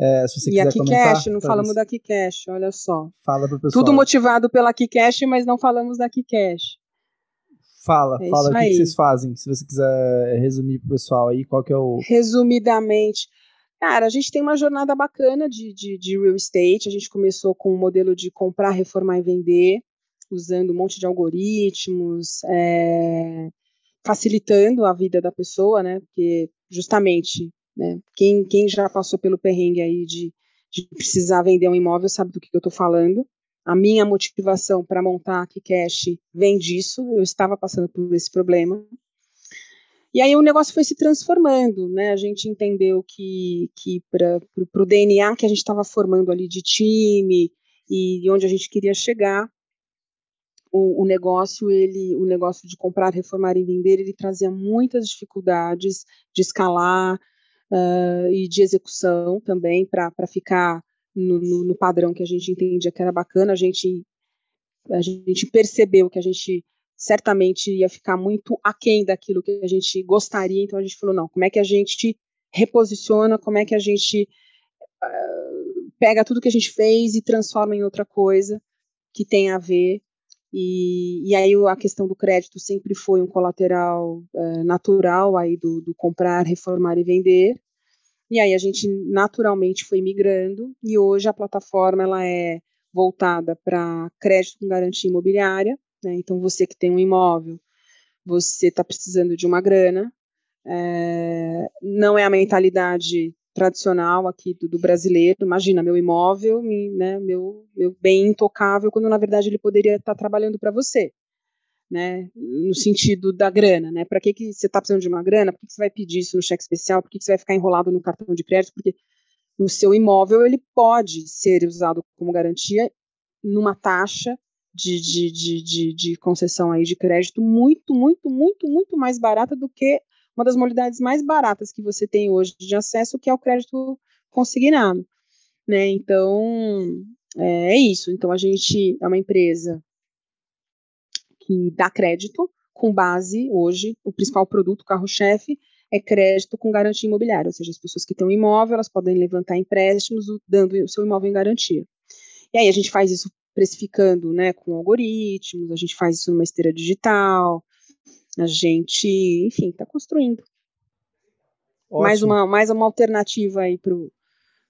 É, se você e quiser a Keycash, não falamos da Keycash, olha só. Fala pro pessoal. Tudo motivado pela Keycash, mas não falamos da Keycash. Fala, é fala o que, que, vocês fazem, se você quiser resumir pro pessoal aí, qual que é o... Resumidamente, Cara, a gente tem uma jornada bacana de, de, de real estate. A gente começou com o um modelo de comprar, reformar e vender, usando um monte de algoritmos, é, facilitando a vida da pessoa, né? Porque justamente, né, quem, quem já passou pelo perrengue aí de, de precisar vender um imóvel sabe do que, que eu estou falando. A minha motivação para montar a Kikash vem disso. Eu estava passando por esse problema. E aí o negócio foi se transformando, né? A gente entendeu que, que para o DNA que a gente estava formando ali de time e onde a gente queria chegar, o, o, negócio, ele, o negócio de comprar, reformar e vender, ele trazia muitas dificuldades de escalar uh, e de execução também para ficar no, no, no, padrão que a gente entendia que era bacana. A gente, a gente percebeu que a gente certamente ia ficar muito aquém daquilo que a gente gostaria, então a gente falou, não, como é que a gente reposiciona, como é que a gente uh, pega tudo que a gente fez e transforma em outra coisa que tem a ver e, e, aí a questão do crédito sempre foi um colateral uh, natural aí do, do, comprar, reformar e vender. E aí a gente naturalmente foi migrando e hoje a plataforma ela é voltada para crédito com garantia imobiliária. Né? Então você que tem um imóvel, você está precisando de uma grana. É, não é a mentalidade tradicional aqui do, do, brasileiro. Imagina, meu imóvel, né, meu, meu bem intocável, quando na verdade ele poderia estar trabalhando para você, né, no sentido da grana, né, para que, que você está precisando de uma grana, por que, que você vai pedir isso no cheque especial, por que, que você vai ficar enrolado no cartão de crédito, porque o seu imóvel ele pode ser usado como garantia numa taxa de, de, de, de, de concessão aí de crédito muito, muito, muito, muito mais barata do que uma das modalidades mais baratas que você tem hoje de acesso, que é o crédito consignado. Né? Então, é, é isso. Então, a gente é uma empresa que dá crédito com base, hoje, o principal produto, carro-chefe, é crédito com garantia imobiliária, ou seja, as pessoas que têm um imóvel, elas podem levantar empréstimos dando o seu imóvel em garantia. E aí a gente faz isso precificando, né, com algoritmos, a gente faz isso numa esteira digital, a gente, enfim, está construindo. Ótimo. Mais uma, mais uma alternativa aí pro,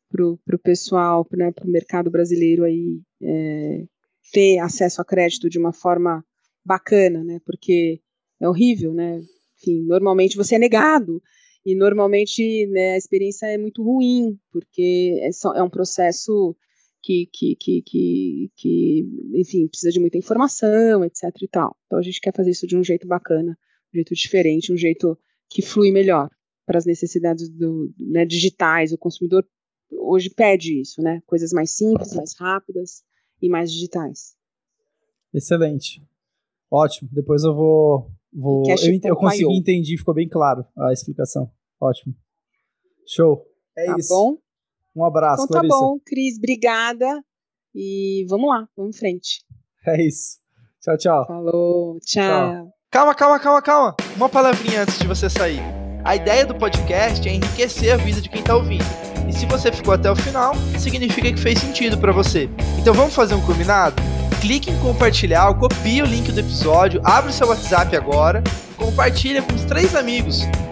pro, pro pessoal, né, pro mercado brasileiro aí é, ter acesso a crédito de uma forma bacana, né? Porque é horrível, né? Enfim, normalmente você é negado e normalmente né, a experiência é muito ruim porque é, só, é um processo que, que, que, que, que, enfim, precisa de muita informação, etc e tal. Então a gente quer fazer isso de um jeito bacana, um jeito diferente, um jeito que flui melhor para as necessidades do, né, digitais. O consumidor hoje pede isso, né? Coisas mais simples, mais rápidas e mais digitais. Excelente. Ótimo. Depois eu vou. vou eu, eu consegui entender, ficou bem claro a explicação. Ótimo. Show. É tá isso. bom? Um abraço, Então tá bom, Cris, obrigada. E vamos lá, vamos em frente. É isso. Tchau, tchau. Falou, tchau. tchau. Calma, calma, calma, calma. Uma palavrinha antes de você sair. A ideia do podcast é enriquecer a vida de quem tá ouvindo. E se você ficou até o final, significa que fez sentido para você. Então vamos fazer um combinado? Clique em compartilhar, copie o link do episódio, abre o seu WhatsApp agora, compartilha com os três amigos